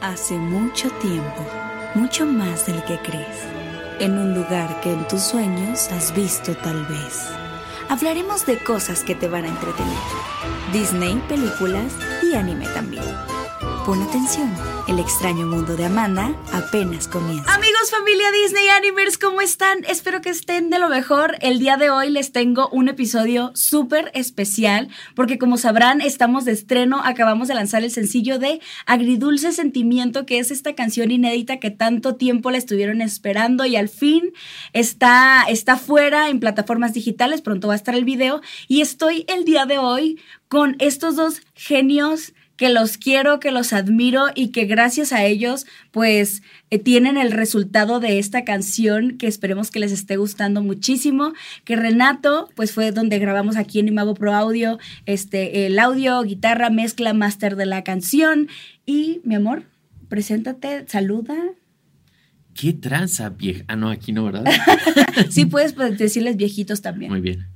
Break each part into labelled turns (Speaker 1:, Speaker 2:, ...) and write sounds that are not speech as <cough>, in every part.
Speaker 1: Hace mucho tiempo, mucho más del que crees, en un lugar que en tus sueños has visto tal vez. Hablaremos de cosas que te van a entretener. Disney, películas y anime también. Pon atención, el extraño mundo de Amanda apenas comienza.
Speaker 2: Amigos, familia Disney Animers, ¿cómo están? Espero que estén de lo mejor. El día de hoy les tengo un episodio súper especial porque como sabrán estamos de estreno, acabamos de lanzar el sencillo de Agridulce Sentimiento, que es esta canción inédita que tanto tiempo la estuvieron esperando y al fin está, está fuera en plataformas digitales, pronto va a estar el video y estoy el día de hoy con estos dos genios que los quiero, que los admiro y que gracias a ellos pues eh, tienen el resultado de esta canción que esperemos que les esté gustando muchísimo, que Renato pues fue donde grabamos aquí en Imago Pro Audio este el audio, guitarra, mezcla, máster de la canción y mi amor, preséntate, saluda.
Speaker 3: ¿Qué tranza, vieja? Ah, no, aquí no, ¿verdad? <laughs>
Speaker 2: sí, <laughs> puedes pues, decirles viejitos también.
Speaker 3: Muy bien.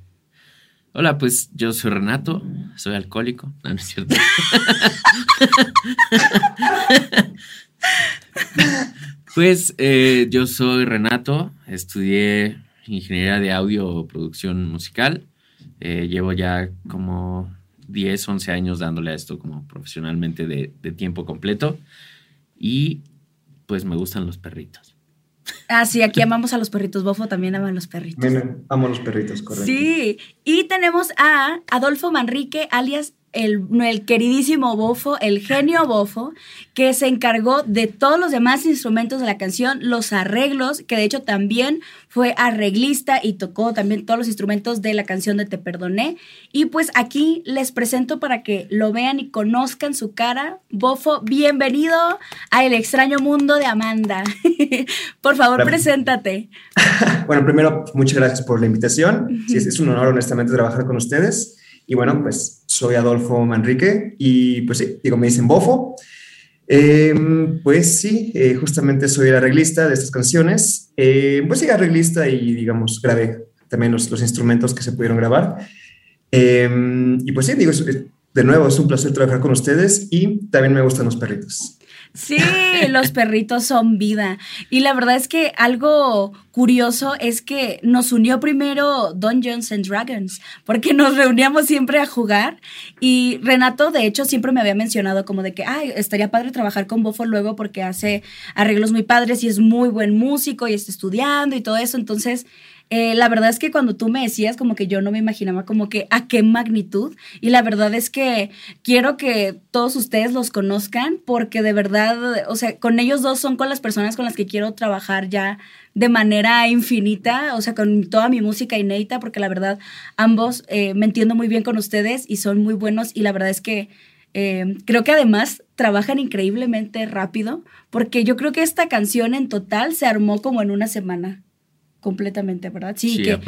Speaker 3: Hola, pues yo soy Renato, soy alcohólico. No, es cierto. <laughs> pues eh, yo soy Renato, estudié ingeniería de audio producción musical. Eh, llevo ya como 10, 11 años dándole a esto como profesionalmente de tiempo completo. Y pues me gustan los perritos.
Speaker 2: Ah, sí, aquí amamos a los perritos. Bofo también ama a los perritos.
Speaker 4: amo a los perritos, correcto.
Speaker 2: Sí, y tenemos a Adolfo Manrique, alias el, el, queridísimo Bofo, el genio Bofo, que se encargó de todos los demás instrumentos de la canción, los arreglos, que de hecho también fue arreglista y tocó también todos los instrumentos de la canción de Te Perdoné. Y pues aquí les presento para que lo vean y conozcan su cara. Bofo, bienvenido a El extraño mundo de Amanda. <laughs> por favor, preséntate. <laughs>
Speaker 4: bueno, primero, muchas gracias por la invitación. Sí, es un honor, honestamente, trabajar con ustedes. Y bueno, pues soy Adolfo Manrique y pues sí, digo, me dicen Bofo. Em, pues sí, eh, justamente soy el arreglista de estas canciones. Eh, pues sí, arreglista y digamos, grabé también los, los instrumentos que se pudieron grabar. Em, y pues sí, digo, de nuevo, es un placer trabajar con ustedes y también me gustan los perritos.
Speaker 2: Sí, los perritos son vida. Y la verdad es que algo curioso es que nos unió primero Dungeons and Dragons, porque nos reuníamos siempre a jugar. Y Renato, de hecho, siempre me había mencionado como de que, ay, estaría padre trabajar con Bofo luego porque hace arreglos muy padres y es muy buen músico y está estudiando y todo eso. Entonces, eh, la verdad es que cuando tú me decías, como que yo no me imaginaba como que a qué magnitud. Y la verdad es que quiero que todos ustedes los conozcan porque de verdad, o sea, con ellos dos son con las personas con las que quiero trabajar ya de manera infinita, o sea, con toda mi música inédita, porque la verdad ambos eh, me entiendo muy bien con ustedes y son muy buenos y la verdad es que eh, creo que además trabajan increíblemente rápido, porque yo creo que esta canción en total se armó como en una semana completamente, ¿verdad?
Speaker 3: Sí,
Speaker 2: que,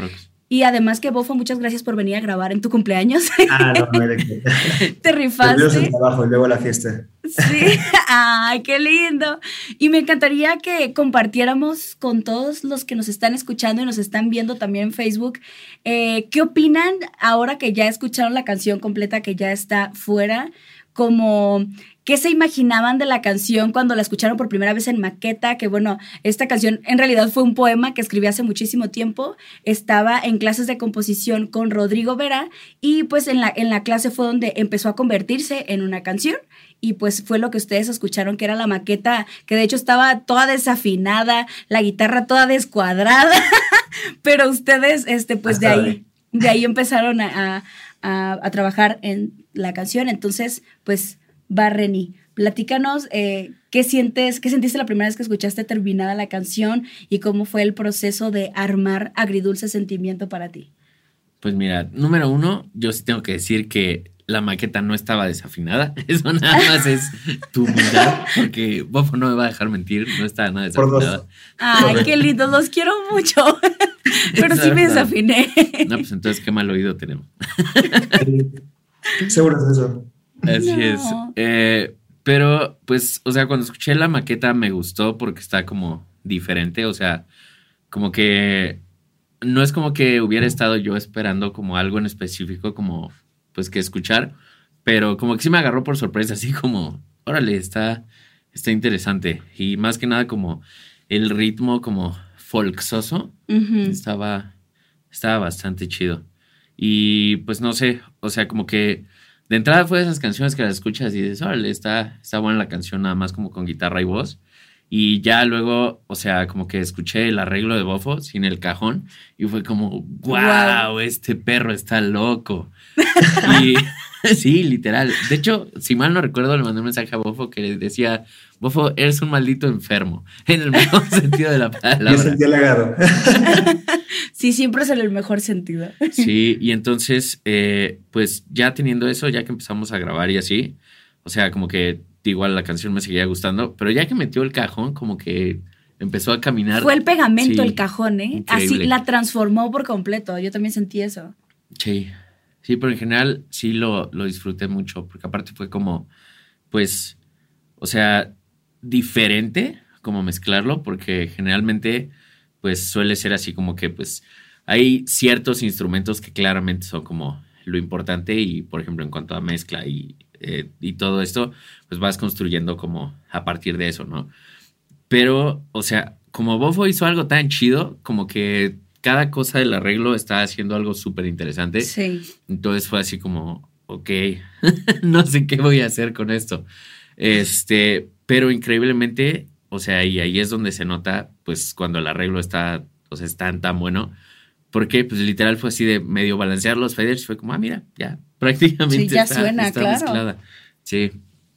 Speaker 2: y además que Bofo, muchas gracias por venir a grabar en tu cumpleaños. <laughs>
Speaker 4: Ah, no, no <laughs>
Speaker 2: Te rifaste.
Speaker 4: El trabajo y luego la fiesta.
Speaker 2: Sí, <laughs> ay, qué lindo. Y me encantaría que compartiéramos con todos los que nos están escuchando y nos están viendo también en Facebook, eh, ¿qué opinan ahora que ya escucharon la canción completa, que ya está fuera? Como ¿Qué se imaginaban de la canción cuando la escucharon por primera vez en maqueta? Que bueno, esta canción en realidad fue un poema que escribí hace muchísimo tiempo. Estaba en clases de composición con Rodrigo Vera y pues en la, en la clase fue donde empezó a convertirse en una canción y pues fue lo que ustedes escucharon que era la maqueta, que de hecho estaba toda desafinada, la guitarra toda descuadrada, <laughs> pero ustedes, este, pues de ahí, de ahí empezaron a, a, a trabajar en la canción. Entonces, pues Barreni. Platícanos eh, qué sientes, qué sentiste la primera vez que escuchaste terminada la canción y cómo fue el proceso de armar agridulce sentimiento para ti.
Speaker 3: Pues mira, número uno, yo sí tengo que decir que la maqueta no estaba desafinada. <laughs> Eso nada más es tu humildad, porque Bofo no me va a dejar mentir, no estaba nada desafinada.
Speaker 2: Ay, qué lindo, los quiero mucho. <laughs> Pero sí me desafiné.
Speaker 3: No, pues entonces qué mal oído tenemos.
Speaker 4: Seguro es eso.
Speaker 3: Así es. Eh, pero, pues, o sea, cuando escuché la maqueta me gustó porque está como diferente. O sea, como que no es como que hubiera estado yo esperando como algo en específico, como pues que escuchar, pero como que sí me agarró por sorpresa, así como, órale, está, está interesante. Y más que nada como el ritmo como folksoso estaba, estaba bastante chido. Y pues no sé, o sea, como que de entrada fue de esas canciones que las escuchas y dices, órale, está, está buena la canción, nada más como con guitarra y voz. Y ya luego, o sea, como que escuché el arreglo de Bofo sin el cajón y fue como, wow, este perro está loco. <laughs> y <laughs> sí, literal. De hecho, si mal no recuerdo, le mandé un mensaje a Bofo que le decía, Bofo, eres un maldito enfermo, <laughs> en el mejor <laughs> sentido de la palabra.
Speaker 4: Yo sentí halagado.
Speaker 2: sí, siempre es en el mejor sentido.
Speaker 3: sí, y entonces, eh, pues ya teniendo eso, ya que empezamos a grabar y así, o sea, como que igual la canción me seguía gustando, pero ya que metió el cajón, como que empezó a caminar.
Speaker 2: Fue el pegamento el cajón, ¿eh? Así la transformó por completo. Yo también sentí eso.
Speaker 3: Sí, sí, pero en general sí lo, lo disfruté mucho, porque aparte fue como, pues, o sea, diferente como mezclarlo, porque generalmente, pues suele ser así como que, pues, hay ciertos instrumentos que claramente son como lo importante y, por ejemplo, en cuanto a mezcla y eh, y todo esto, pues vas construyendo como a partir de eso, ¿no? Pero, o sea, como Bofo hizo algo tan chido, como que cada cosa del arreglo está haciendo algo súper interesante.
Speaker 2: Sí.
Speaker 3: Entonces fue así como, ok, <laughs> no sé qué voy a hacer con esto. Este, pero increíblemente, o sea, y ahí es donde se nota, pues, cuando el arreglo está, o sea, es tan, tan bueno. Porque, pues, literal fue así de medio balancear los faders. Fue como, ah, mira, ya, <laughs> prácticamente.
Speaker 2: Sí, ya suena, claro.
Speaker 3: Sí,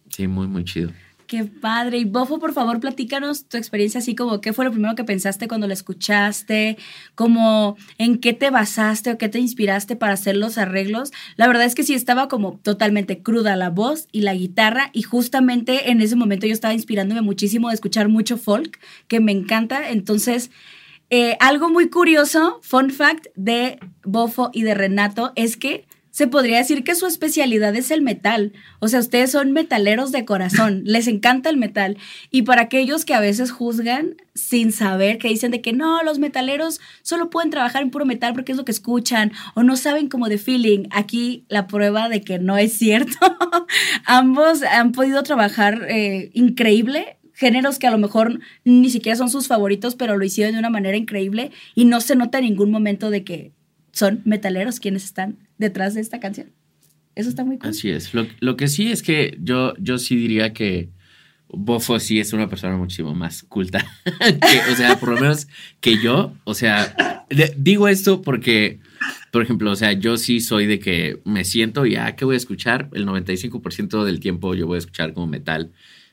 Speaker 3: sí, muy, muy chido.
Speaker 2: Qué padre. Y Bofo, por favor, platícanos tu experiencia así como qué fue lo primero que pensaste cuando la escuchaste, como en qué te basaste o qué te inspiraste para hacer los arreglos. La verdad es que sí estaba como totalmente cruda la voz y la guitarra y justamente en ese momento yo estaba inspirándome muchísimo de escuchar mucho folk, que me encanta. Entonces, eh, algo muy curioso, fun fact de Bofo y de Renato, es que se podría decir que su especialidad es el metal. O sea, ustedes son metaleros de corazón, <laughs> les encanta el metal. Y para aquellos que a veces juzgan sin saber, que dicen de que no, los metaleros solo pueden trabajar en puro metal porque es lo que escuchan o no saben como de feeling, aquí la prueba de que no es cierto. <laughs> Ambos han podido trabajar eh, increíble géneros que a lo mejor ni siquiera son sus favoritos, pero lo hicieron de una manera increíble y no se nota en ningún momento de que son metaleros quienes están detrás de esta canción. Eso está muy cool.
Speaker 3: Así es. Lo, que sí es que yo, yo sí diría que Bofo sí es una persona muchísimo más culta. <laughs> o sea, por lo menos que yo. O sea, digo esto porque, por ejemplo, o sea, yo sí soy de que me siento y, ah, ¿qué voy a escuchar? El 95% del tiempo yo voy a escuchar como metal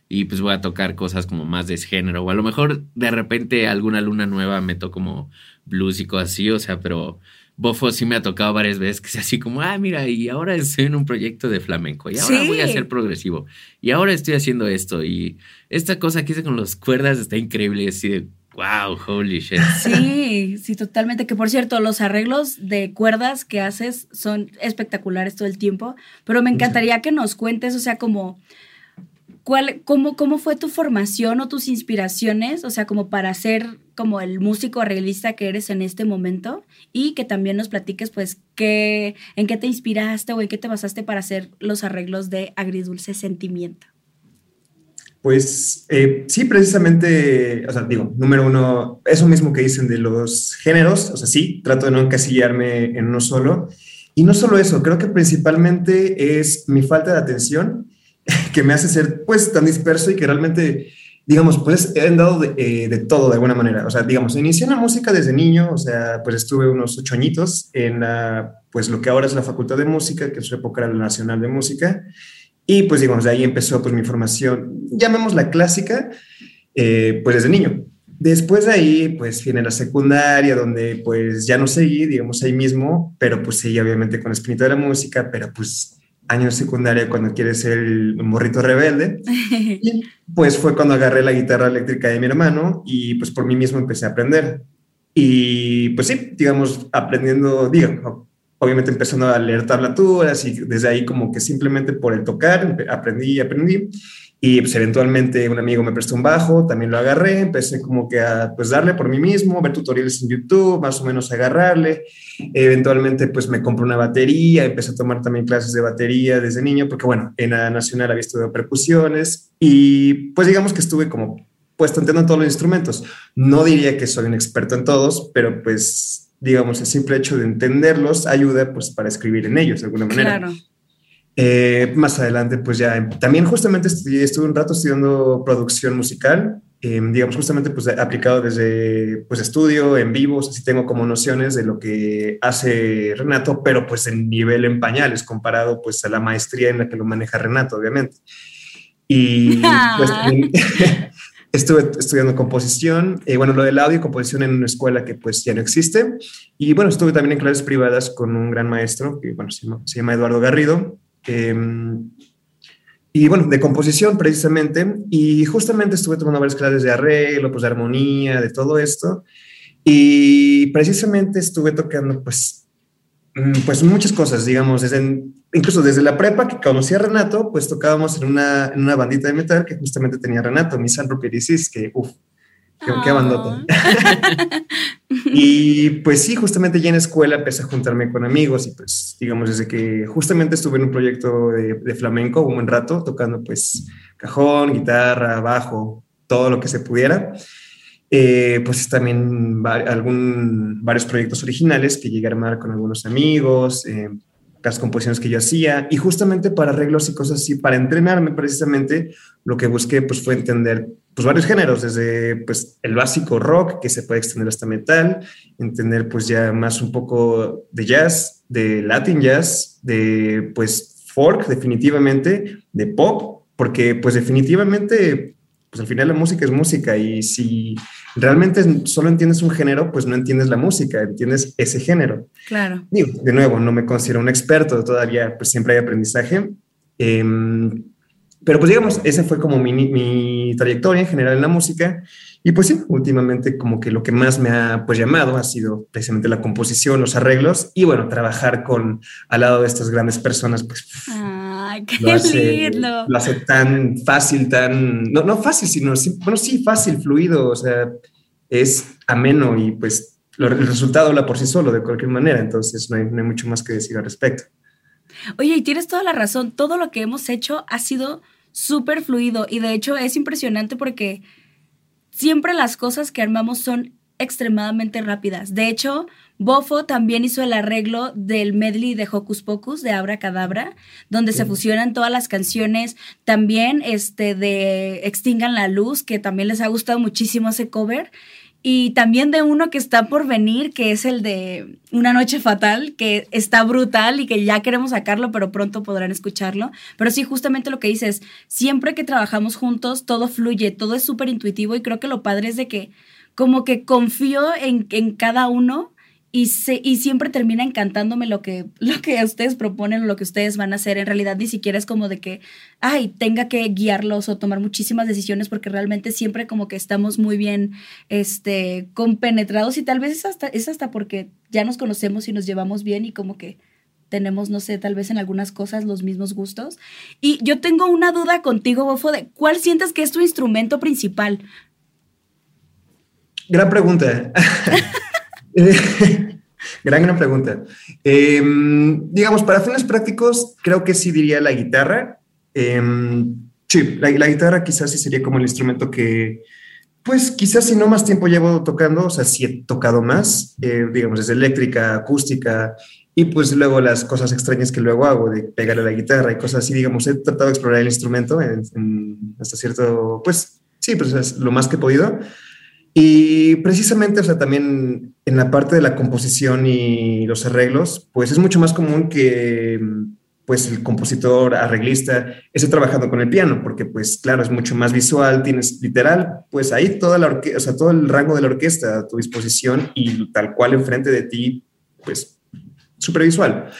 Speaker 3: y pues voy a tocar cosas como más de ese género. O a lo mejor de repente alguna luna nueva meto como blues y cosas así, o sea, pero Bofo sí me ha tocado varias veces que es así como, ah, mira, y ahora estoy en un proyecto de flamenco, y ahora voy a ser progresivo, y ahora estoy haciendo esto, y esta cosa que hice con las cuerdas está increíble, así de, wow, holy shit.
Speaker 2: Sí, sí, totalmente, que por cierto, los arreglos de cuerdas que haces son espectaculares todo el tiempo, pero me encantaría que nos cuentes, o sea, como ¿Cuál, cómo, ¿Cómo fue tu formación o tus inspiraciones? O sea, como para ser como el músico realista que eres en este momento y que también nos platiques pues qué, en qué te inspiraste o en qué te basaste para hacer los arreglos de Agridulce Sentimiento.
Speaker 4: Pues eh, sí, precisamente, o sea, digo, número uno, eso mismo que dicen de los géneros, o sea, sí, trato de no encasillarme en uno solo. Y no solo eso, creo que principalmente es mi falta de atención que me hace ser pues tan disperso y que realmente, digamos, pues he andado de, eh, todo de alguna manera. O sea, digamos, inicié en la música desde niño, o sea, pues estuve unos ocho añitos en la, pues lo que ahora es la Facultad de Música, que en su época era la Nacional de Música. Y pues digamos, de ahí empezó pues mi formación, llamémosla clásica, eh, pues desde niño. Después de ahí, pues viene la secundaria, donde pues ya no seguí, digamos, ahí mismo, pero pues seguí obviamente con el espíritu de la música, pero pues año secundaria cuando quieres ser el morrito rebelde. y pues fue cuando agarré la guitarra eléctrica de mi hermano y pues por mí mismo empecé a aprender. Y pues sí, digamos, aprendiendo, digo, obviamente empezando a leer tablaturas y desde ahí como que simplemente por el tocar aprendí y aprendí. Y pues eventualmente un amigo me prestó un bajo, también lo agarré, empecé como que a pues darle por mí mismo, ver tutoriales en YouTube, más o menos agarrarle. Eventualmente pues me compré una batería, empecé a tomar también clases de batería desde niño, porque bueno, en la nacional había estudiado percusiones y pues digamos que estuve como puesto en todos los instrumentos. No diría que soy un experto en todos, pero pues digamos el simple hecho de entenderlos ayuda pues para escribir en ellos de alguna manera. Claro. Eh, más adelante, pues ya también justamente estuve un rato estudiando producción musical, eh, digamos justamente pues aplicado desde pues estudio, en vivo, así tengo como nociones de lo que hace Renato, pero pues en nivel en pañales comparado pues a la maestría en la que lo maneja Renato, obviamente. Y <laughs> pues <laughs> estuve estudiando composición, eh, bueno, lo del audio y composición en una escuela que pues ya no existe. Y bueno, estuve también en clases privadas con un gran maestro que bueno, se llama Eduardo Garrido, Em, y bueno, de composición precisamente. Y justamente estuve tomando varias clases de arreglo, pues de armonía, de todo esto. Y precisamente estuve tocando, pues, mm, pues muchas cosas, digamos, desde, incluso desde la prepa que conocí a Renato, pues tocábamos en una, en una bandita de metal que justamente tenía Renato, mi San Propericis, que, uff, qué, qué bandota. <laughs> Y pues sí, justamente ya en escuela empecé a juntarme con amigos y pues digamos desde que justamente estuve en un proyecto de, flamenco un buen rato, tocando pues cajón, guitarra, bajo, todo lo que se pudiera. Eh, pues también algún, varios proyectos originales que llegué a armar con algunos amigos, eh, las composiciones que yo hacía. Y justamente para arreglos y cosas así, para entrenarme precisamente, lo que busqué pues fue entender pues varios géneros, desde pues el básico rock que se puede extender hasta metal, entender pues ya más un poco de jazz, de latin jazz, de pues folk definitivamente, de pop, porque pues definitivamente pues al final la música es música y si realmente solo entiendes un género, pues no entiendes la música, entiendes ese género.
Speaker 2: Claro.
Speaker 4: de nuevo, no me considero un experto, todavía pues siempre hay aprendizaje. Em, pero pues digamos, esa fue como mi, mi, trayectoria en general en la música. Y pues sí, últimamente como que lo que más me ha pues llamado ha sido precisamente la composición, los arreglos y bueno, trabajar con al lado de estas grandes personas, pues...
Speaker 2: ¡Ay, qué lo lindo!
Speaker 4: Lo hace tan fácil, tan... No, no fácil, sino, bueno, sí, fácil, fluido, o sea, es ameno y pues el resultado habla por sí solo de cualquier manera, entonces no hay, no hay mucho más que decir al respecto.
Speaker 2: Oye, y tienes toda la razón, todo lo que hemos hecho ha sido súper fluido y de hecho es impresionante porque siempre las cosas que armamos son extremadamente rápidas. De hecho, Bofo también hizo el arreglo del medley de Hocus Pocus de Abra Cadabra, donde se fusionan todas las canciones, también este de Extingan la Luz, que también les ha gustado muchísimo ese cover y también de uno que está por venir, que es el de Una Noche Fatal, que está brutal y que ya queremos sacarlo, pero pronto podrán escucharlo. Pero sí, justamente lo que dices, siempre que trabajamos juntos, todo fluye, todo es súper intuitivo y creo que lo padre es de que como que confío en, en cada uno y, y siempre termina encantándome lo que, <laughs> lo que ustedes proponen o lo que ustedes van a hacer. En realidad ni siquiera es como de que, ay, tenga que guiarlos o tomar muchísimas decisiones porque realmente siempre como que estamos muy bien este, compenetrados y tal vez es hasta, es hasta porque ya nos conocemos y nos llevamos bien y como que tenemos, no sé, tal vez en algunas cosas los mismos gustos. Y yo tengo una duda contigo, Bofo, de cuál sientes que es tu instrumento principal.
Speaker 4: Gran pregunta. <laughs> <laughs> gran, gran pregunta. Em, digamos, para fines prácticos, creo que sí diría la guitarra. Em, sí, la, guitarra quizás sí sería como el instrumento que, pues quizás si no más tiempo llevo tocando, o sea, sí he tocado más, eh, digamos, desde eléctrica, acústica, y pues luego las cosas extrañas que luego hago, de pegarle a la guitarra y cosas así, digamos, he tratado de explorar el instrumento hasta cierto, pues sí, pues es lo más que he podido. Y precisamente, o sea, también en la parte de la composición y los arreglos, pues es mucho más común que pues el compositor, arreglista, esté trabajando con el piano, porque pues claro, es mucho más visual, tienes literal, pues ahí toda la orquesta, o sea, todo el rango de la orquesta a tu disposición y tal cual enfrente de ti, pues súper visual.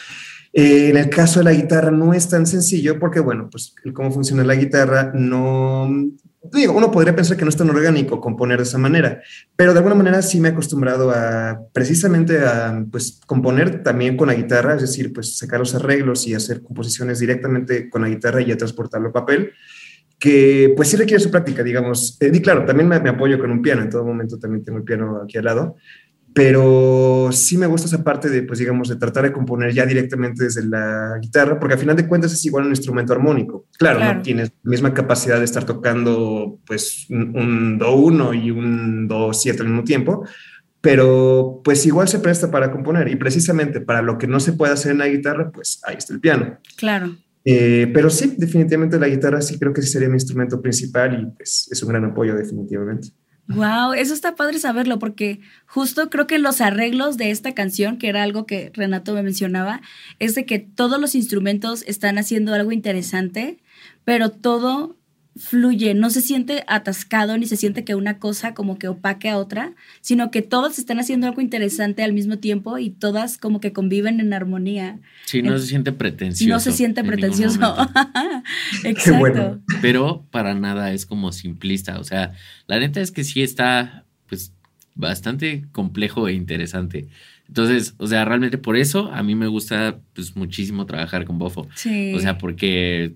Speaker 4: Eh, en el caso de la guitarra no es tan sencillo porque, bueno, pues cómo funciona la guitarra no, digo, uno podría pensar que no es tan orgánico componer de esa manera, pero de alguna manera sí me he acostumbrado a precisamente a pues componer también con la guitarra, es decir, pues sacar los arreglos y hacer composiciones directamente con la guitarra y a transportarlo a papel. que pues sí requiere su práctica, digamos. y claro, también me, me, apoyo con un piano, en todo momento también tengo el piano aquí al lado, pero sí me gusta esa parte de, pues digamos, de tratar de componer ya directamente desde la guitarra, porque al final de cuentas es igual un instrumento armónico. Claro, no tienes la misma capacidad de estar tocando pues un, do 1 y un do 7 al mismo tiempo, pero pues igual se presta para componer y precisamente para lo que no se puede hacer en la guitarra, pues ahí está el piano.
Speaker 2: Claro.
Speaker 4: Eh, pero sí, definitivamente la guitarra sí creo que sí sería mi instrumento principal y pues es un gran apoyo definitivamente.
Speaker 2: Wow, eso está padre saberlo porque justo creo que los arreglos de esta canción, que era algo que Renato me mencionaba, es de que todos los instrumentos están haciendo algo interesante, pero todo fluye, no se siente atascado ni se siente que una cosa como que opaque a otra, sino que todos están haciendo algo interesante al mismo tiempo y todas como que conviven en armonía.
Speaker 3: Sí, no se siente pretencioso.
Speaker 2: No se siente pretencioso. <laughs> Exacto.
Speaker 3: Pero para nada es como simplista, o sea, la neta es que sí está pues bastante complejo e interesante. Entonces, o sea, realmente por eso a mí me gusta pues muchísimo trabajar con Bofo.
Speaker 2: Sí.
Speaker 3: O sea, porque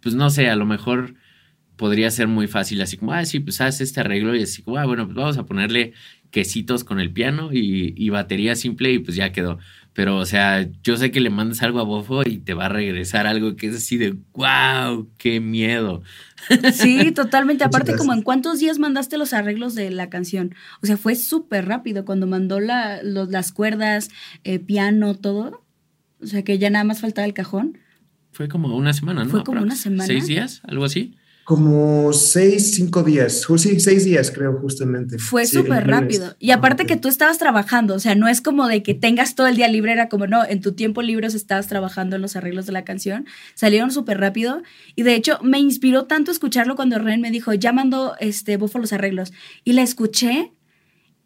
Speaker 3: pues no sé, a lo mejor podría ser muy fácil, así como, ah, sí, pues haz este arreglo y así como, ah, bueno, pues vamos a ponerle quesitos con el piano y, batería simple y pues ya quedó. Pero, o sea, yo sé que le mandas algo a Bofo y te va a regresar algo que es así de, wow, qué miedo.
Speaker 2: Sí, <laughs> totalmente. Aparte, como en cuántos días mandaste los arreglos de la canción. O sea, fue súper rápido cuando mandó la, las cuerdas, eh, piano, todo. O sea, que ya nada más faltaba el cajón.
Speaker 3: Fue como una semana, ¿no?
Speaker 2: Fue como una semana.
Speaker 3: ¿Seis días? ¿Algo así?
Speaker 4: Como seis, cinco días, sí, seis días creo justamente.
Speaker 2: Fue súper rápido. Y aparte que tú estabas trabajando, o sea, no es como de que tengas todo el día libre, era como, no, en tu tiempo libre estabas trabajando en los arreglos de la canción, salieron súper rápido. Y de hecho me inspiró tanto escucharlo cuando Ren me dijo, ya mandó este, Bufo los arreglos. Y la escuché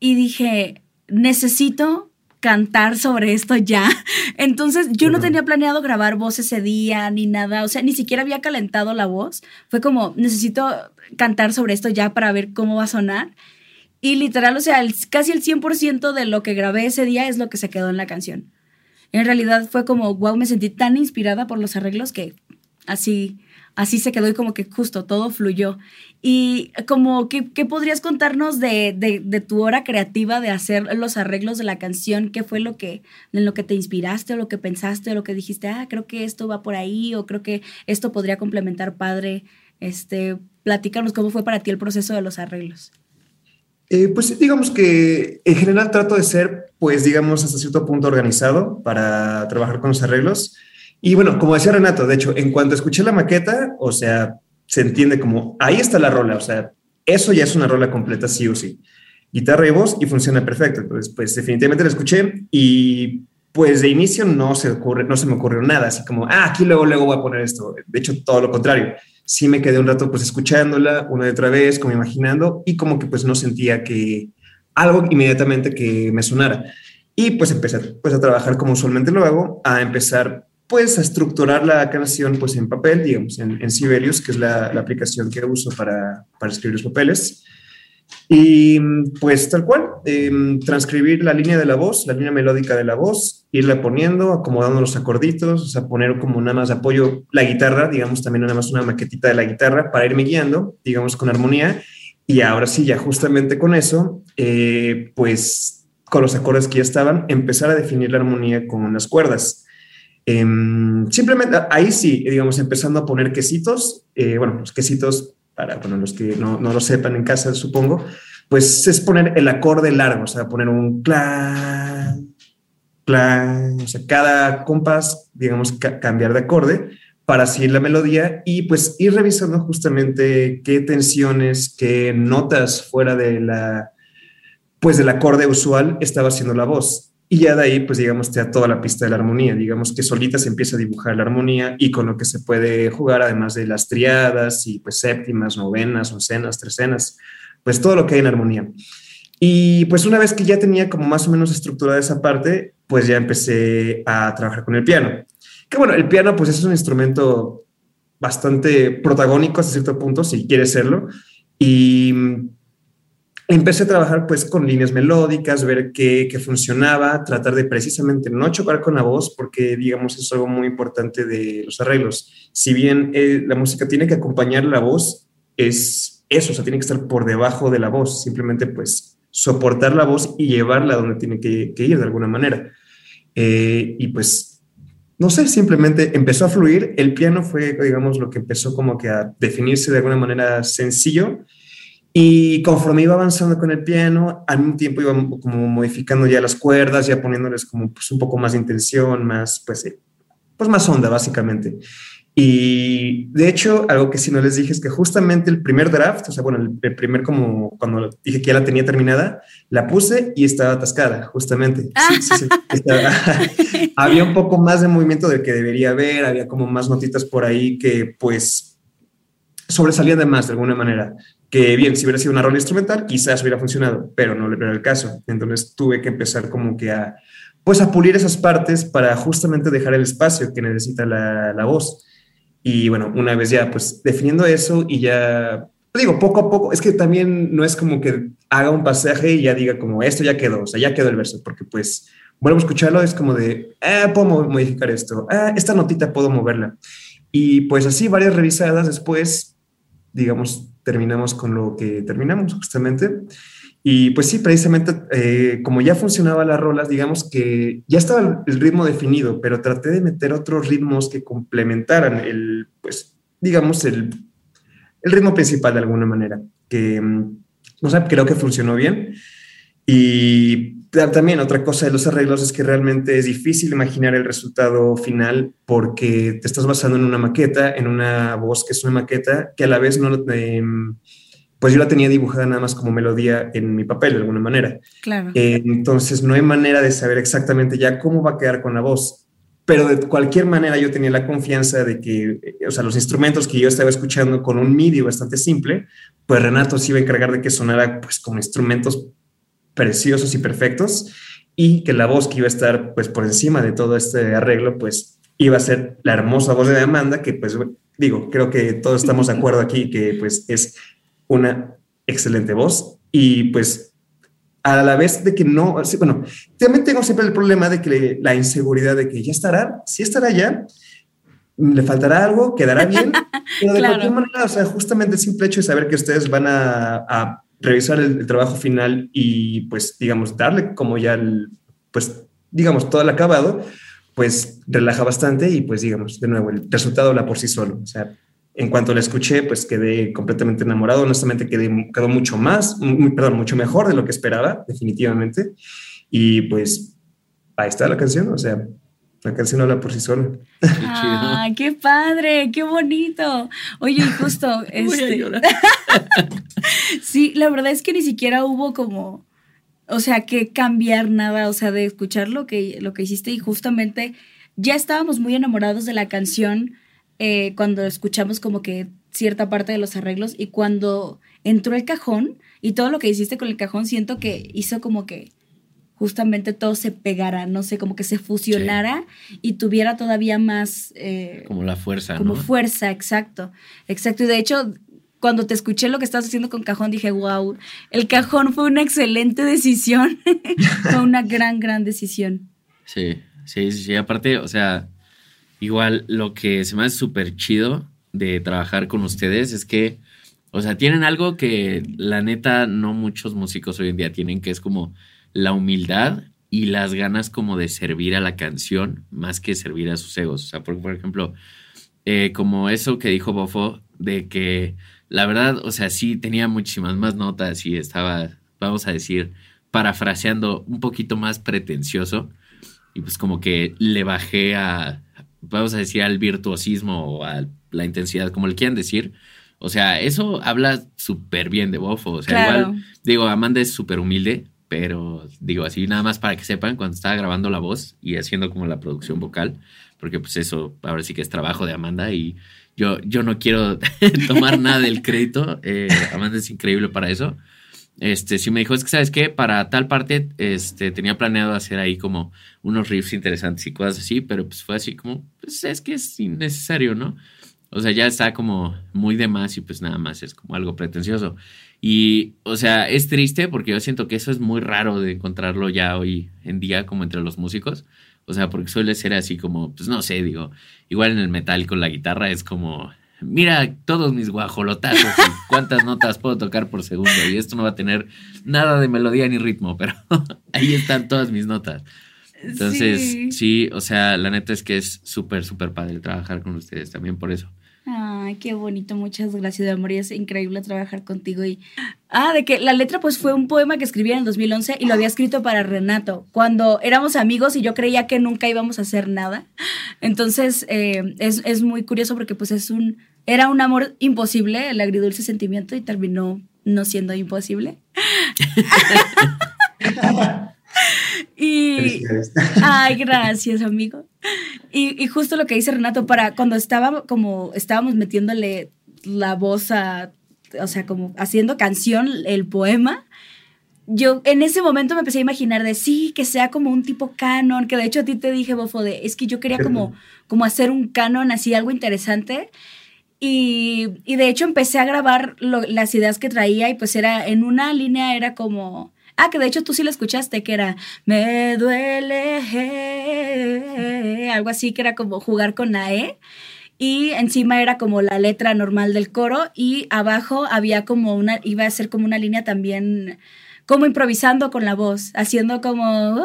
Speaker 2: y dije, necesito cantar sobre esto ya. <laughs> Entonces yo no tenía planeado grabar voz ese día ni nada, o sea, ni siquiera había calentado la voz. Fue como, necesito cantar sobre esto ya para ver cómo va a sonar. Y literal, o sea, casi el 100% de lo que grabé ese día es lo que se quedó en la canción. En realidad fue como, wow, me sentí tan inspirada por los arreglos que así así se quedó y como que justo todo fluyó. Y como, ¿qué, qué podrías contarnos de, de, tu hora creativa de hacer los arreglos de la canción? ¿Qué fue lo que, en lo que te inspiraste o lo que pensaste o lo que dijiste, ah, creo que esto va por ahí o creo que esto podría complementar padre? Este, platícanos cómo fue para ti el proceso de los arreglos.
Speaker 4: Eh, pues digamos que en general trato de ser, pues digamos, hasta cierto punto organizado para trabajar con los arreglos. Y bueno, como decía Renato, de hecho, en cuanto escuché la maqueta, o sea, se entiende como, ahí está la rola, o sea, eso ya es una rola completa, sí o sí. Guitarra y voz y funciona perfecto. Entonces, pues definitivamente la escuché y pues de inicio no se, ocurre, no se me ocurrió nada, así como, ah, aquí luego, luego voy a poner esto. De hecho, todo lo contrario. Sí me quedé un rato pues escuchándola una y otra vez, como imaginando, y como que pues no sentía que algo inmediatamente que me sonara. Y pues empecé pues, a trabajar como usualmente lo hago, a empezar pues a estructurar la canción pues en papel, digamos, en, Sibelius, que es la, aplicación que uso para, para, escribir los papeles. Y pues tal cual, em, transcribir la línea de la voz, la línea melódica de la voz, irla poniendo, acomodando los acorditos, o sea, poner como nada más de apoyo la guitarra, digamos, también nada más una maquetita de la guitarra para irme guiando, digamos, con armonía. Y ahora sí, ya justamente con eso, eh, pues con los acordes que ya estaban, empezar a definir la armonía con las cuerdas. Em, simplemente ahí sí, digamos, empezando a poner quesitos, eh, bueno, los quesitos, para bueno, los que no, no, lo sepan en casa, supongo, pues es poner el acorde largo, o sea, poner un clan, clan, o sea, cada compás, digamos, cambiar de acorde para seguir la melodía y pues ir revisando justamente qué tensiones, qué notas fuera de la, pues del acorde usual estaba haciendo la voz. Y ya de ahí, pues digamos, te da toda la pista de la armonía. Digamos que solita se empieza a dibujar la armonía y con lo que se puede jugar, además de las triadas y pues séptimas, novenas, oncenas, trecenas, pues todo lo que hay en armonía. Y pues una vez que ya tenía como más o menos estructurada esa parte, pues ya empecé a trabajar con el piano. Que bueno, el piano pues es un instrumento bastante protagónico hasta cierto punto, si quiere serlo. Y empecé a trabajar pues con líneas melódicas, ver qué, funcionaba, tratar de precisamente no chocar con la voz, porque digamos es algo muy importante de los arreglos. Si bien eh, la música tiene que acompañar la voz, es eso, o sea, tiene que estar por debajo de la voz, simplemente pues soportar la voz y llevarla donde tiene que, ir de alguna manera. Eh, y pues, no sé, simplemente empezó a fluir. El piano fue, digamos, lo que empezó como que a definirse de alguna manera sencillo. Y conforme iba avanzando con el piano, al mismo tiempo iba como modificando ya las cuerdas, ya poniéndoles como pues un poco más de intención, más, pues, eh, pues más onda, básicamente. Y de hecho, algo que sí no les dije es que justamente el primer draft, o sea, bueno, el, primer como cuando dije que ya la tenía terminada, la puse y estaba atascada, justamente. <laughs> había un poco más de movimiento del que debería haber, había como más notitas por ahí que pues sobresalían de más de alguna manera. Que bien, si hubiera sido una rola instrumental, quizás hubiera funcionado, pero no era el caso. Entonces tuve que empezar como que a, pues a pulir esas partes para justamente dejar el espacio que necesita la, la voz. Y bueno, una vez ya pues definiendo eso y ya, digo, poco a poco, es que también no es como que haga un pasaje y ya diga como esto ya quedó, o sea, ya quedó el verso, porque pues vuelvo a escucharlo, es como de, ah, puedo modificar esto, ah, esta notita puedo moverla. Y pues así varias revisadas después, digamos, terminamos con lo que terminamos justamente. Y pues sí, precisamente eh, como ya funcionaba las rolas, digamos que ya estaba el ritmo definido, pero traté de meter otros ritmos que complementaran el, pues, digamos, el, el ritmo principal de alguna manera, que, mm, no sé, creo que funcionó bien. Y también otra cosa de los arreglos es que realmente es difícil imaginar el resultado final porque te estás basando en una maqueta, en una voz que es una maqueta, que a la vez no... Eh, pues yo la tenía dibujada nada más como melodía en mi papel de alguna manera.
Speaker 2: Claro.
Speaker 4: Eh, entonces no hay manera de saber exactamente ya cómo va a quedar con la voz. Pero de cualquier manera yo tenía la confianza de que, eh, o sea, los instrumentos que yo estaba escuchando con un MIDI bastante simple, pues Renato se iba a encargar de que sonara pues con instrumentos preciosos y perfectos y que la voz que iba a estar pues por encima de todo este arreglo pues iba a ser la hermosa voz de Amanda que pues digo, creo que todos estamos de acuerdo aquí que pues es una excelente voz. Y pues a la vez de que no, bueno, también tengo siempre el problema de que la inseguridad de que ya estará, si estará ya, le faltará algo, quedará bien, <laughs> pero de cualquier manera, o sea, justamente el simple hecho de saber que ustedes van a, revisar el, trabajo final y pues, digamos, darle como ya pues, digamos, todo el acabado, pues relaja bastante y pues, digamos, de nuevo, el resultado habla por sí solo, o sea, en cuanto la escuché, pues quedé completamente enamorado. Honestamente, quedé, quedó mucho más, perdón, mucho mejor de lo que esperaba, definitivamente. Y pues ahí está la canción, o sea, la canción habla por sí sola.
Speaker 2: ¡Ah, qué padre! ¡Qué bonito! Oye, justo, <laughs> este... <laughs> sí, la verdad es que ni siquiera hubo como, o sea, que cambiar nada, o sea, de escuchar lo que, lo que hiciste y justamente ya estábamos muy enamorados de la canción eh, cuando escuchamos como que cierta parte de los arreglos y cuando entró el cajón y todo lo que hiciste con el cajón, siento que hizo como que justamente todo se pegara, no sé, como que se fusionara y tuviera todavía más...
Speaker 3: Eh, como la fuerza,
Speaker 2: Como fuerza, exacto, exacto. Y de hecho, cuando te escuché lo que estabas haciendo con cajón, dije, wow, el cajón fue una excelente decisión, <laughs> fue una gran, gran decisión.
Speaker 3: Sí, sí, sí, aparte, o sea, Igual lo que se me hace súper chido de trabajar con ustedes es que, o sea, tienen algo que la neta no muchos músicos hoy en día tienen, que es como la humildad y las ganas como de servir a la canción más que servir a sus egos. O sea, por, por ejemplo, eh, como eso que dijo Bofo, de que la verdad, o sea, sí tenía muchísimas más notas y estaba, vamos a decir, parafraseando un poquito más pretencioso. Y pues como que le bajé a, vamos a decir, al virtuosismo o a la intensidad, como le quieran decir. O sea, eso habla súper bien de Bofo. O sea, igual, digo, Amanda es súper humilde, pero digo así, nada más para que sepan, cuando estaba grabando la voz y haciendo como la producción vocal, porque pues eso ahora sí que es trabajo de Amanda y yo, yo no quiero <laughs> tomar nada del crédito. Eh, Amanda es increíble para eso este, sí me dijo, es que, ¿sabes qué? Para tal parte, este, tenía planeado hacer ahí como unos riffs interesantes y cosas así, pero pues fue así como, pues es que es innecesario, ¿no? O sea, ya está como muy de más y pues nada más es como algo pretencioso. Y, o sea, es triste porque yo siento que eso es muy raro de encontrarlo ya hoy en día como entre los músicos. O sea, porque suele ser así como, pues no sé, digo, igual en el metal con la guitarra es como mira todos mis guajolotazos y cuántas notas puedo tocar por segundo. Y esto no va a tener nada de melodía ni ritmo, pero <laughs> ahí están todas mis notas. Entonces, sí. o sea, la neta es que es súper, súper padre trabajar con ustedes también por eso.
Speaker 2: Ay, qué bonito, muchas gracias, amor. Y es increíble trabajar contigo. Y, ah, de que la letra pues fue un poema que escribí en el 2011 y lo había escrito para Renato, cuando éramos amigos y yo creía que nunca íbamos a hacer nada. Entonces, eh, es, es muy curioso porque pues es un, era un amor imposible, el agridulce sentimiento, y terminó no siendo imposible. <laughs> y, ay, gracias, amigo. Y, justo lo que dice Renato, para cuando estaba como estábamos metiéndole la voz a, o sea, como haciendo canción, el poema, yo en ese momento me empecé a imaginar de sí, que sea como un tipo canon, que de hecho a ti te dije, Bofo, de es que yo quería como, como hacer un canon así, algo interesante. Y, de hecho empecé a grabar las ideas que traía y pues era, en una línea era como, ah, que de hecho tú sí la escuchaste, que era, me duele, algo así, que era como jugar con la E. Y encima era como la letra normal del coro y abajo había como una, iba a ser como una línea también, como improvisando con la voz, haciendo como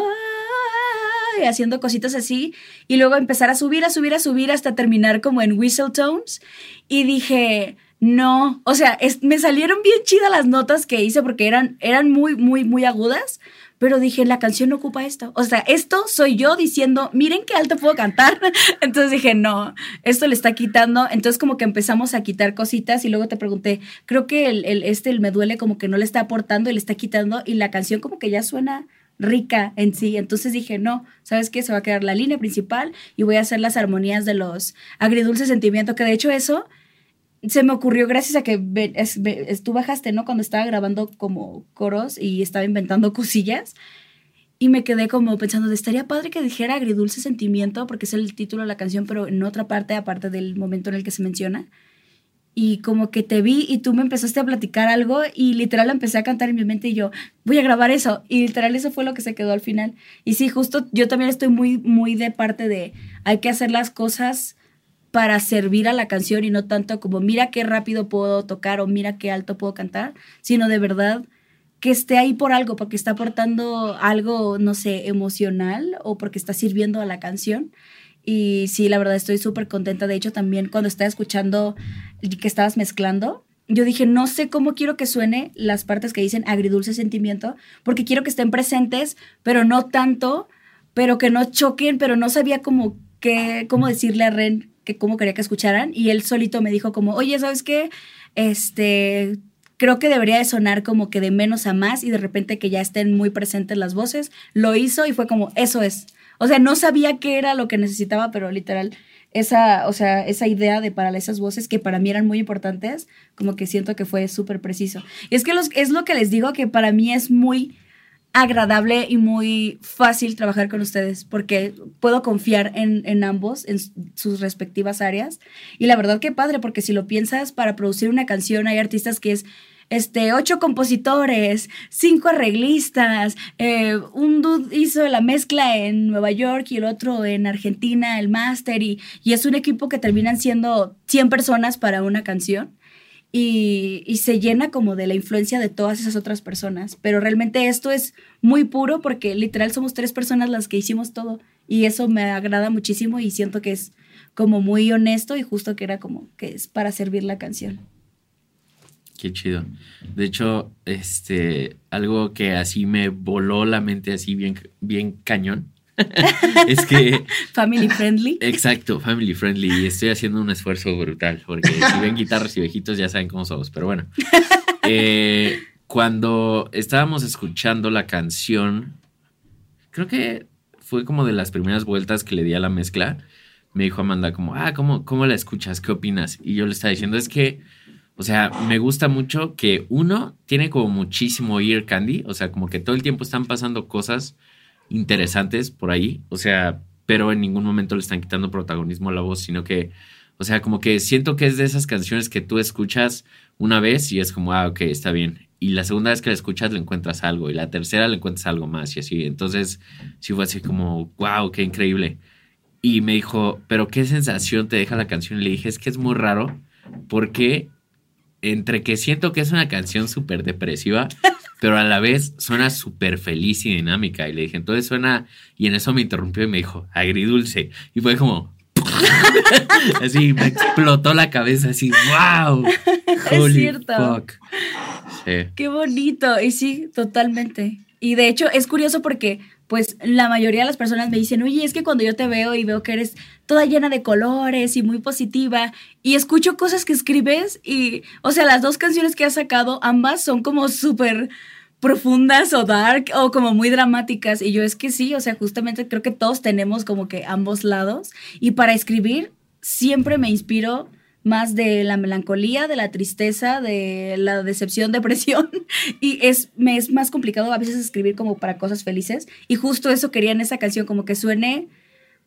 Speaker 2: haciendo cositas así, y luego empezar a subir, a subir, a subir hasta terminar como en whistle tones. Y dije, no, o sea, me salieron bien chidas las notas que hice porque eran, eran muy, muy, muy agudas, pero dije, la canción no ocupa esto. O sea, esto soy yo diciendo, miren qué alto puedo cantar. <laughs> Entonces dije, no, esto le está quitando. Entonces como que empezamos a quitar cositas y luego te pregunté, creo que el, el este el me duele como que no le está aportando y le está quitando y la canción como que ya suena rica en sí. Entonces dije, no, ¿sabes qué? Se va a quedar la línea principal y voy a hacer las armonías de los agridulces sentimientos, que de hecho eso se me ocurrió gracias a que es, tú bajaste, ¿no? Cuando estaba grabando como coros y estaba inventando <laughs> cosillas. Y me quedé como pensando, estaría padre que dijera agridulce sentimiento, porque es el título de la canción, pero en otra parte, aparte del momento en el que se menciona y como que te vi y tú me empezaste a platicar algo y literal empecé a cantar en mi mente y yo voy a grabar eso y literal eso fue lo que se quedó al final y sí justo yo también estoy muy muy de parte de hay que hacer las cosas para servir a la canción y no tanto como mira qué rápido puedo tocar o mira qué alto puedo cantar sino de verdad que esté ahí por algo porque está aportando algo no sé emocional o porque está sirviendo a la canción y sí, la verdad estoy súper contenta. De hecho, también cuando estaba escuchando que estabas mezclando, yo dije, no sé cómo quiero que suene las partes que dicen agridulce sentimiento, porque quiero que estén presentes, pero no tanto, pero que no choquen, pero no sabía cómo, que, cómo decirle a Ren que cómo quería que escucharan. Y él solito me dijo como, oye, ¿sabes qué? Este, creo que debería de sonar como que de menos a más y de repente que ya estén muy presentes las voces. Lo hizo y fue como, eso es. O sea, no sabía qué era lo que necesitaba, pero literal, esa, o sea, esa idea de para esas voces que para mí eran muy importantes, como que siento que fue súper preciso. Y es que los, es lo que les digo, que para mí es muy agradable y muy fácil trabajar con ustedes porque puedo confiar en, en, ambos, en sus respectivas áreas. Y la verdad que padre, porque si lo piensas, para producir una canción hay artistas que es este, ocho compositores, cinco arreglistas, eh, un dude hizo la mezcla en Nueva York y el otro en Argentina, el máster, y, y, es un equipo que terminan siendo 100 personas para una canción. Y, se llena como de la influencia de todas esas otras personas. Pero realmente esto es muy puro porque literal somos tres personas las que hicimos todo. Y eso me agrada muchísimo y siento que es como muy honesto y justo que era como que es para servir la canción.
Speaker 3: Qué chido. De hecho, este, algo que así me voló la mente así bien, bien cañón. <laughs> es que... <laughs>
Speaker 2: Family friendly.
Speaker 3: Exacto, family friendly. Y estoy haciendo un esfuerzo brutal, porque si ven guitarras y viejitos ya saben cómo somos, pero bueno. <laughs> Eh, cuando estábamos escuchando la canción, creo que fue como de las primeras vueltas que le di a la mezcla, me dijo Amanda como, ah, ¿cómo, cómo la escuchas? ¿Qué opinas? Y yo le estaba diciendo, es que o sea, me gusta mucho que uno tiene como muchísimo ear candy, o sea, como que todo el tiempo están pasando cosas interesantes por ahí, o sea, pero en ningún momento le están quitando protagonismo a la voz, sino que, o sea, como que siento que es de esas canciones que tú escuchas una vez y es como, ah, ok, está bien. Y la segunda vez que la escuchas le encuentras algo y la tercera le encuentras algo más y así. Entonces, sí fue así como, wow, qué increíble. Y me dijo, pero qué sensación te deja la canción. Y le dije, es que es muy raro porque entre que siento que es una canción súper depresiva, pero a la vez suena súper feliz y dinámica. Y le dije, entonces suena, y en eso me interrumpió y me dijo, agridulce. Y fue como, <laughs> así me explotó la cabeza, así, wow. <laughs>
Speaker 2: es cierto. Qué bonito. Y sí, totalmente. Y de hecho es curioso porque pues la mayoría de las personas me dicen, oye, es que cuando yo te veo y veo que eres toda llena de colores y muy positiva y escucho cosas que escribes y, o sea, las dos canciones que has sacado, ambas son como súper profundas o dark o como muy dramáticas y yo es que sí, o sea, justamente creo que todos tenemos como que ambos lados y para escribir siempre me inspiro más de la melancolía, de la tristeza, de la decepción, <laughs> depresión. Y es, me es más complicado a veces escribir como para cosas felices. Y justo eso quería en esa canción, como que suene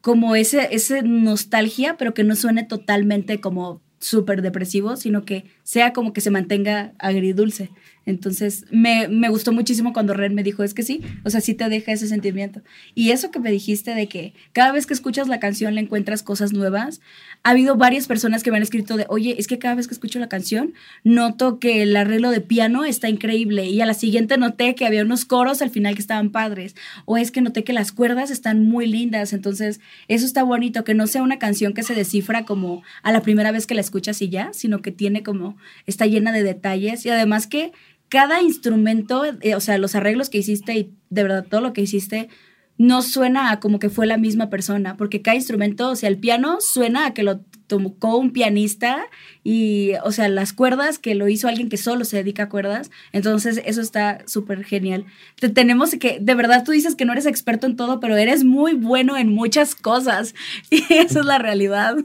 Speaker 2: como ese, ese nostalgia, pero que no suene totalmente como súper depresivo, sino que sea como que se mantenga agridulce. Entonces, me, me, gustó muchísimo cuando Ren me dijo, es que sí, o sea, sí te deja ese sentimiento. Y eso que me dijiste de que cada vez que escuchas la canción le encuentras cosas nuevas, ha habido varias personas que me han escrito de, oye, es que cada vez que escucho la canción, noto que el arreglo de piano está increíble y a la siguiente noté que había unos coros al final que estaban padres, o es que noté que las cuerdas están muy lindas, entonces eso está bonito, que no sea una canción que se descifra como a la primera vez que la escuchas y ya, sino que tiene como, está llena de detalles y además que cada instrumento, eh, o sea, los arreglos que hiciste y de verdad todo lo que hiciste, no suena a como que fue la misma persona, porque cada instrumento, o sea, el piano suena a que lo tocó un pianista y, o sea, las cuerdas que lo hizo alguien que solo se dedica a cuerdas, entonces eso está súper genial. Te tenemos que, de verdad tú dices que no eres experto en todo, pero eres muy bueno en muchas cosas <laughs> y esa es la realidad.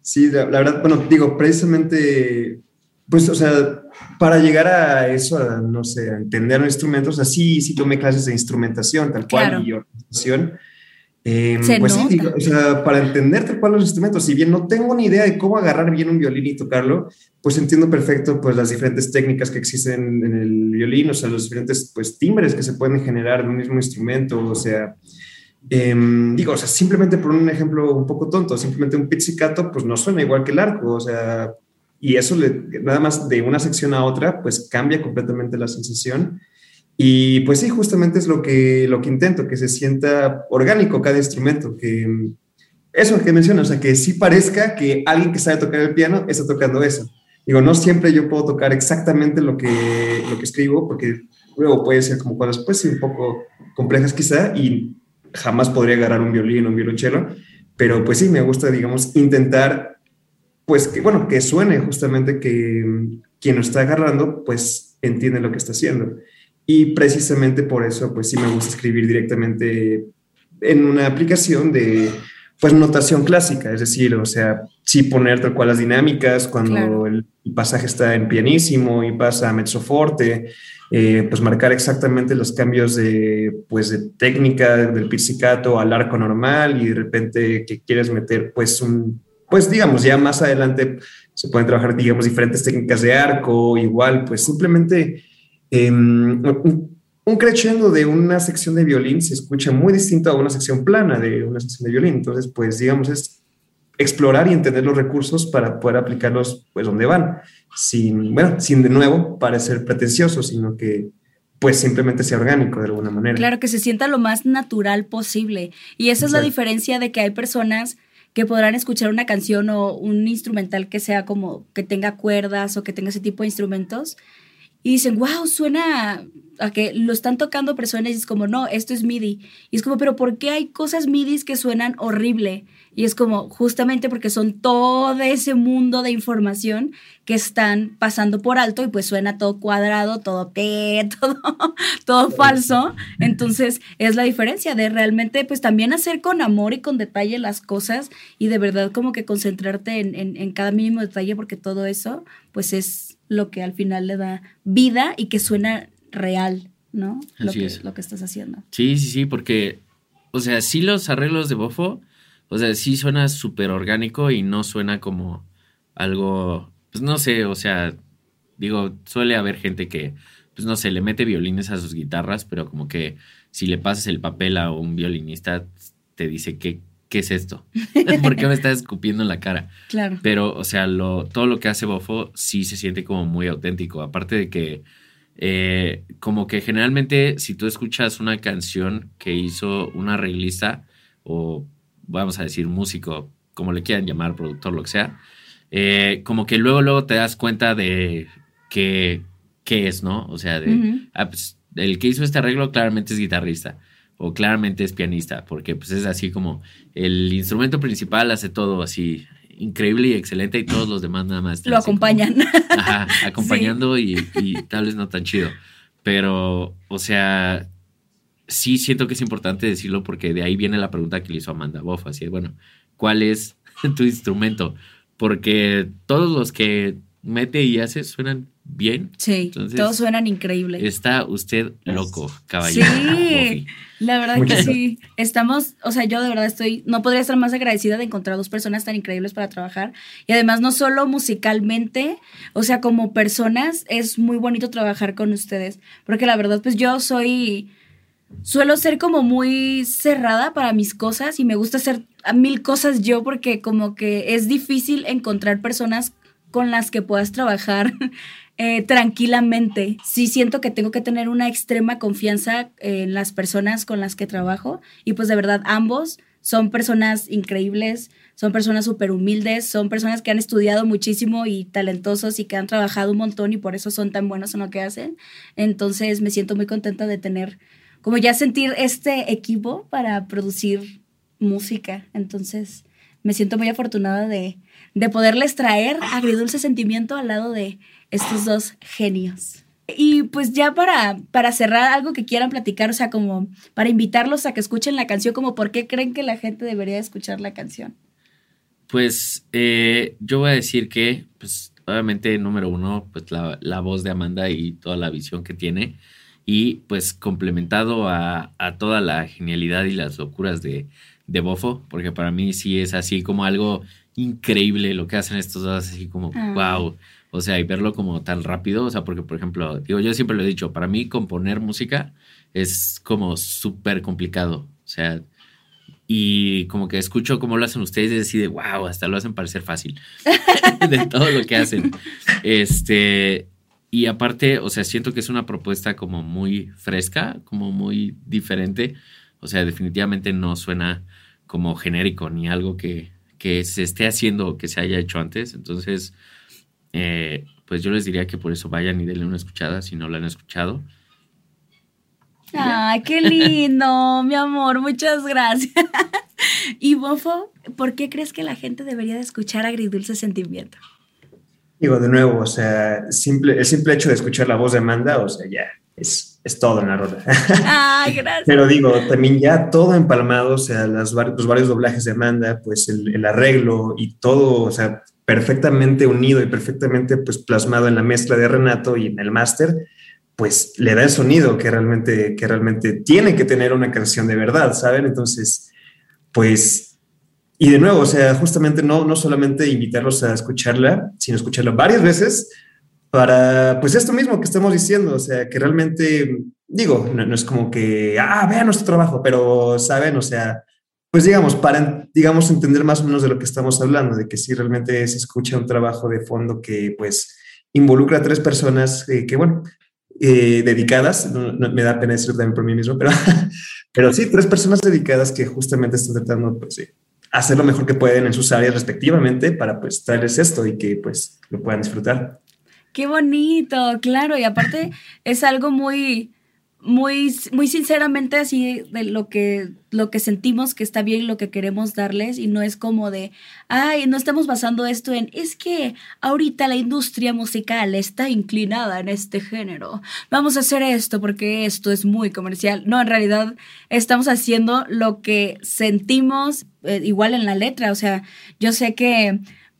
Speaker 4: Sí, la, verdad, bueno, digo, precisamente, pues, o sea, para llegar a eso, a, no sé, a entender los instrumentos, así sí, tomé clases de instrumentación, tal cual, y organización. Em, pues sí, o sea, para entender tal cual los instrumentos, si bien no tengo ni idea de cómo agarrar bien un violín y tocarlo, pues entiendo perfecto pues las diferentes técnicas que existen en el violín, o sea, los diferentes pues timbres que se pueden generar de un mismo instrumento, o sea, em, digo, o sea, simplemente por un ejemplo un poco tonto, simplemente un pizzicato pues no suena igual que el arco, o sea, y eso le, nada más de una sección a otra, pues cambia completamente la sensación. Y pues sí, justamente es lo que, lo que intento, que se sienta orgánico cada instrumento, que eso que mencionas, o sea, que sí parezca que alguien que sabe tocar el piano está tocando eso. Digo, no siempre yo puedo tocar exactamente lo que, lo que escribo, porque luego puede ser como cosas pues sí, un poco complejas quizá y jamás podría agarrar un violín o un violonchelo, pero pues sí, me gusta, digamos, intentar pues que, bueno, que suene justamente que quien lo está agarrando, pues entiende lo que está haciendo. Y precisamente por eso, pues sí me gusta escribir directamente en una aplicación de, pues, notación clásica, es decir, o sea, sí poner tal cual las dinámicas cuando el, pasaje está en pianísimo y pasa a mezzo forte, eh, pues marcar exactamente los cambios de, pues, de técnica del pizzicato al arco normal y de repente que quieres meter, pues, un pues digamos, ya más adelante se pueden trabajar, digamos, diferentes técnicas de arco, igual, pues simplemente em, un crescendo de una sección de violín se escucha muy distinto a una sección plana de una sección de violín. Entonces, pues digamos, es explorar y entender los recursos para poder aplicarlos pues donde van, sin, bueno, sin de nuevo parecer pretencioso, sino que pues simplemente sea orgánico de alguna manera.
Speaker 2: Claro, que se sienta lo más natural posible. Y esa es la diferencia de que hay personas que podrán escuchar una canción o un instrumental que sea como que tenga cuerdas o que tenga ese tipo de instrumentos y dicen, wow, suena a que lo están tocando personas y es como, no, esto es MIDI. Y es como, pero ¿por qué hay cosas MIDI que suenan horrible? Y es como, justamente porque son todo ese mundo de información que están pasando por alto y pues suena todo cuadrado, todo T, <laughs> todo, todo falso. Entonces es la diferencia de realmente pues también hacer con amor y con detalle las cosas y de verdad como que concentrarte en, en, en cada mínimo detalle porque todo eso pues es lo que al final le da vida y que suena real, ¿no? lo que, es. Lo que estás haciendo.
Speaker 3: Sí, sí, sí, porque, o sea, sí los arreglos de Bofo, o sea, sí suena súper orgánico y no suena como algo, pues no sé, o sea, digo, suele haber gente que, pues no sé, le mete violines a sus guitarras, pero como que si le pasas el papel a un violinista, te dice qué, ¿qué es esto? <laughs> ¿Por qué me estás escupiendo en la cara?
Speaker 2: Claro.
Speaker 3: Pero, o sea, lo, todo lo que hace Bofo sí se siente como muy auténtico. Aparte de que, eh, como que generalmente, si tú escuchas una canción que hizo una arreglista o, vamos a decir, músico, como le quieran llamar, productor, lo que sea, eh, como que luego, luego te das cuenta de que, qué es, ¿no? O sea, de, ah, pues, el que hizo este arreglo claramente es guitarrista o claramente es pianista, porque pues es así como el instrumento principal hace todo así increíble y excelente y todos los demás nada más.
Speaker 2: Lo
Speaker 3: como-
Speaker 2: acompañan.
Speaker 3: Ajá, <laughs> acompañando y, y tal vez no tan chido. Pero, o sea, sí siento que es importante decirlo porque de ahí viene la pregunta que le hizo Amanda Boff. Así, bueno, ¿cuál es <laughs> tu instrumento? Porque todos los que mete y hace suenan bien.
Speaker 2: Sí,
Speaker 3: Entonces,
Speaker 2: todos suenan increíbles.
Speaker 3: Está usted loco, caballero.
Speaker 2: Sí,
Speaker 3: Buffy.
Speaker 2: la verdad
Speaker 4: Muchas
Speaker 2: que sí. Estamos, o sea, yo de verdad estoy, no podría estar más agradecida de encontrar dos personas tan increíbles para trabajar. Y además, no solo musicalmente, o sea, como personas, es muy bonito trabajar con ustedes. Porque la verdad, pues yo soy, suelo ser como muy cerrada para mis cosas y me gusta hacer mil cosas yo porque como que es difícil encontrar personas con las que puedas trabajar <laughs> eh, tranquilamente. Sí siento que tengo que tener una extrema confianza en las personas con las que trabajo y pues de verdad ambos son personas increíbles, son personas súper humildes, son personas que han estudiado muchísimo y talentosos y que han trabajado un montón y por eso son tan buenos en lo que hacen. Entonces me siento muy contenta de tener, como ya sentir este equipo para producir música. Entonces me siento muy afortunada de, de poderles traer agridulce sentimiento al lado de estos dos genios. Y pues ya para, para cerrar algo que quieran platicar, o sea, como para invitarlos a que escuchen la canción, como por qué creen que la gente debería escuchar la canción.
Speaker 3: Pues eh, yo voy a decir que, pues obviamente, número uno, pues la, la voz de Amanda y toda la visión que tiene. Y pues complementado a, a toda la genialidad y las locuras de, de Bofo, porque para mí sí es así como algo increíble lo que hacen estos dos, así como,
Speaker 2: Ah.
Speaker 3: wow. O sea, y verlo como tan rápido, o sea, porque por ejemplo, digo, yo siempre lo he dicho, para mí componer música es como súper complicado. O sea, y como que escucho cómo lo hacen ustedes y decide, wow, hasta lo hacen parecer fácil <laughs> de todo lo que hacen. Este, y aparte, o sea, siento que es una propuesta como muy fresca, como muy diferente. O sea, definitivamente no suena como genérico ni algo que, que se esté haciendo o que se haya hecho antes. Entonces, eh, pues yo les diría que por eso vayan y denle una escuchada si no la han escuchado.
Speaker 2: Ay, qué lindo, <laughs> mi amor, muchas gracias. <laughs> Y Bofo, ¿por qué crees que la gente debería de escuchar Agridulce Sentimiento?
Speaker 4: Digo, de nuevo, o sea, simple, el simple hecho de escuchar la voz de Amanda, o sea, ya es, es todo en la rola. <laughs>
Speaker 2: Gracias.
Speaker 4: Pero digo, también ya todo empalmado, o sea, las, los varios doblajes de Amanda, pues el, el arreglo y todo, o sea, perfectamente unido y perfectamente pues plasmado en la mezcla de Renato y en el máster, pues le da el sonido que realmente, que realmente tiene que tener una canción de verdad, ¿saben? Entonces, pues, y de nuevo, o sea, justamente no, no solamente invitarlos a escucharla, sino escucharla varias veces para, pues, esto mismo que estamos diciendo, o sea, que realmente, digo, no, no es como que, ah, vean nuestro trabajo, pero, ¿saben? O sea, pues digamos, para, digamos, entender más o menos de lo que estamos hablando, de que si realmente se escucha un trabajo de fondo que, pues, involucra a tres personas eh, que, bueno, eh, dedicadas, no, no, me da pena decirlo también por mí mismo, pero, <laughs> pero sí, tres personas dedicadas que justamente están tratando, pues, de hacer lo mejor que pueden en sus áreas respectivamente para, pues, traerles esto y que, pues, lo puedan disfrutar.
Speaker 2: Qué bonito, claro, y aparte es algo muy, muy, muy sinceramente así de lo que, lo que sentimos que está bien y lo que queremos darles, y no es como de, ay, no estamos basando esto en, es que ahorita la industria musical está inclinada en este género, vamos a hacer esto porque esto es muy comercial. No, en realidad estamos haciendo lo que sentimos eh, igual en la letra, o sea, yo sé que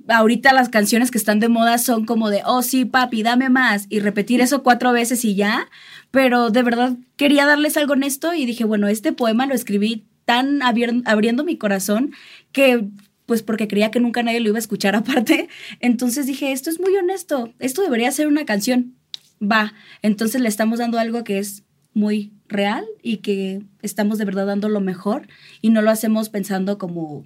Speaker 2: ahorita las canciones que están de moda son como de, oh sí, papi, dame más, y repetir eso cuatro veces y ya, pero de verdad quería darles algo honesto y dije, bueno, este poema lo escribí tan abriendo mi corazón que pues porque creía que nunca nadie lo iba a escuchar <laughs> aparte, entonces dije, esto es muy honesto, esto debería ser una canción, va, entonces le estamos dando algo que es muy real y que estamos de verdad dando lo mejor y no lo hacemos pensando como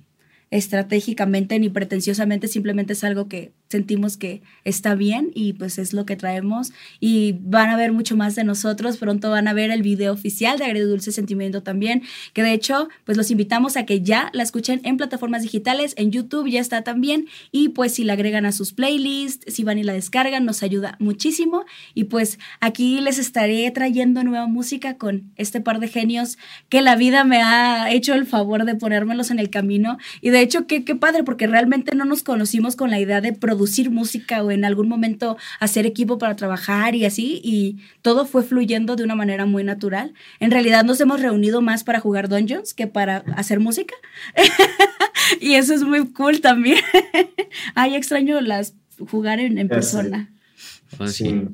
Speaker 2: estratégicamente ni pretenciosamente, simplemente es algo que sentimos que está bien y pues es lo que traemos y van a ver mucho más de nosotros, pronto van a ver el video oficial de Agridulce Sentimiento también, que de hecho pues los invitamos a que ya la escuchen en plataformas digitales, en YouTube ya está también. Y pues si la agregan a sus playlists, si van y la descargan, nos ayuda muchísimo. Y pues aquí les estaré trayendo nueva música con este par de genios que la vida me ha hecho el favor de ponérmelos en el camino. Y de hecho qué, qué padre porque realmente no nos conocimos con la idea de producir producir música o en algún momento hacer equipo para trabajar y así, y todo fue fluyendo de una manera muy natural. En realidad nos hemos reunido más para jugar Dungeons que para hacer música. <laughs> y eso es muy cool también. <laughs> Ay, extraño las jugar en, persona.
Speaker 3: Pues sí.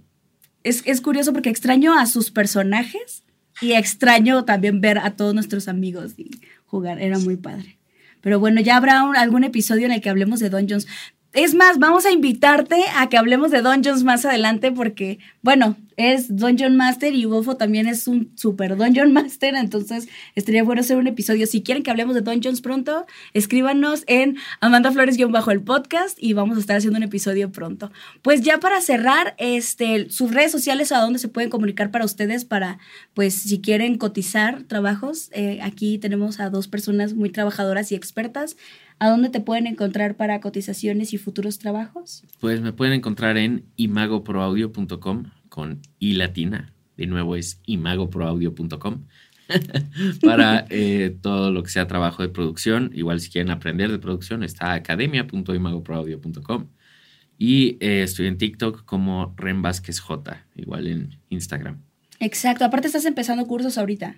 Speaker 2: Es, es curioso porque extraño a sus personajes y extraño también ver a todos nuestros amigos y jugar. Era muy padre. Pero bueno, ya habrá algún episodio en el que hablemos de Dungeons. Es más, vamos a invitarte a que hablemos de Dungeons más adelante porque, bueno, es Dungeon Master y Bofo también es un super Dungeon <laughs> Master, entonces estaría bueno hacer un episodio. Si quieren que hablemos de Dungeons pronto, escríbanos en Amanda Flores-bajo el podcast y vamos a estar haciendo un episodio pronto. Pues ya para cerrar, este, sus redes sociales a dónde se pueden comunicar para ustedes para, pues, si quieren cotizar trabajos, eh, aquí tenemos a dos personas muy trabajadoras y expertas. ¿A dónde te pueden encontrar para cotizaciones y futuros trabajos?
Speaker 3: Pues me pueden encontrar en imagoproaudio.com con i latina. De nuevo es imagoproaudio.com <laughs> para eh, todo lo que sea trabajo de producción. Igual si quieren aprender de producción está academia.imagoproaudio.com y eh, estoy en TikTok como Ren Vázquez J, igual en Instagram.
Speaker 2: Exacto, aparte estás empezando cursos ahorita.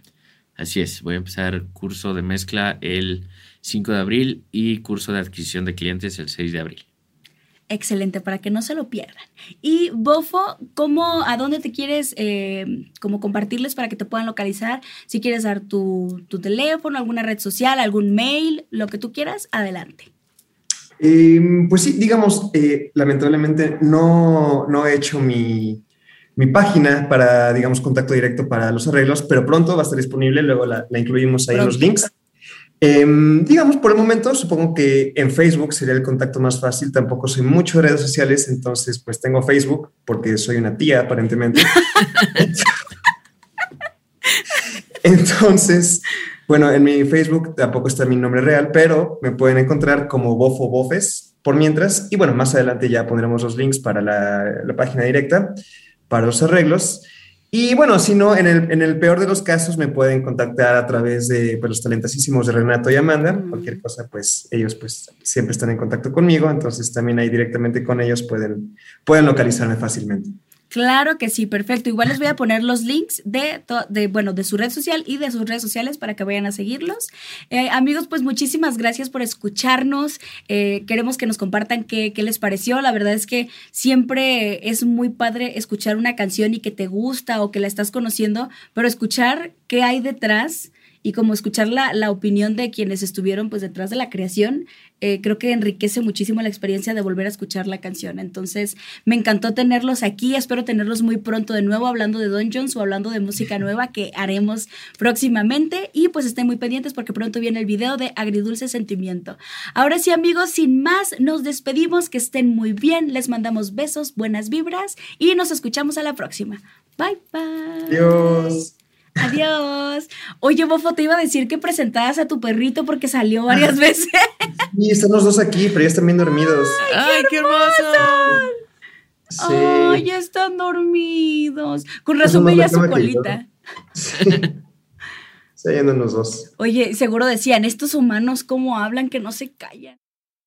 Speaker 3: Así es, voy a empezar curso de mezcla el 5 de abril y curso de adquisición de clientes el 6 de abril.
Speaker 2: Excelente, para que no se lo pierdan. Y Bofo, ¿cómo, ¿a dónde te quieres eh, como compartirles para que te puedan localizar? Si quieres dar tu, teléfono, alguna red social, algún mail, lo que tú quieras, adelante.
Speaker 4: Em, pues sí, digamos, eh, lamentablemente no, no he hecho mi, mi, página para, digamos, contacto directo para los arreglos, pero pronto va a estar disponible, luego la, incluimos ahí en los links. Em, digamos, por el momento, supongo que en Facebook sería el contacto más fácil. Tampoco soy mucho de redes sociales, entonces, pues tengo Facebook porque soy una tía, aparentemente. <laughs> entonces, bueno, en mi Facebook tampoco está mi nombre real, pero me pueden encontrar como Bofo Bofes por mientras. Y bueno, más adelante ya pondremos los links para la, la página directa, para los arreglos. Y bueno, si no, en el, en el, peor de los casos me pueden contactar a través de pues, los talentasísimos de Renato y Amanda. Cualquier cosa, pues ellos pues siempre están en contacto conmigo, entonces también ahí directamente con ellos pueden, pueden localizarme fácilmente.
Speaker 2: Claro que sí, perfecto. Igual les voy a poner los links de, de, bueno, de su red social y de sus redes sociales para que vayan a seguirlos. Eh, amigos, pues muchísimas gracias por escucharnos. Eh, queremos que nos compartan qué, qué, les pareció. La verdad es que siempre es muy padre escuchar una canción y que te gusta o que la estás conociendo, pero escuchar qué hay detrás y como escuchar la, la, opinión de quienes estuvieron pues detrás de la creación, eh, creo que enriquece muchísimo la experiencia de volver a escuchar la canción. Entonces, me encantó tenerlos aquí, espero tenerlos muy pronto de nuevo hablando de Dungeons o hablando de música <laughs> nueva que haremos próximamente y pues estén muy pendientes porque pronto viene el video de Agridulce Sentimiento. Ahora sí amigos, sin más, nos despedimos, que estén muy bien, les mandamos besos, buenas vibras y nos escuchamos a la próxima. Bye bye.
Speaker 4: Adiós.
Speaker 2: Adiós. Oye, Bofo, te iba a decir que presentaras a tu perrito porque salió varias veces.
Speaker 4: Sí, están los dos aquí, pero ya están bien dormidos.
Speaker 2: ¡Ay, qué, hermoso! Sí. ¡Ay, ya están dormidos! Con razón veía su colita.
Speaker 4: Sí. <laughs> Se los dos.
Speaker 2: Oye, seguro decían, estos humanos, ¿cómo hablan que no se callan?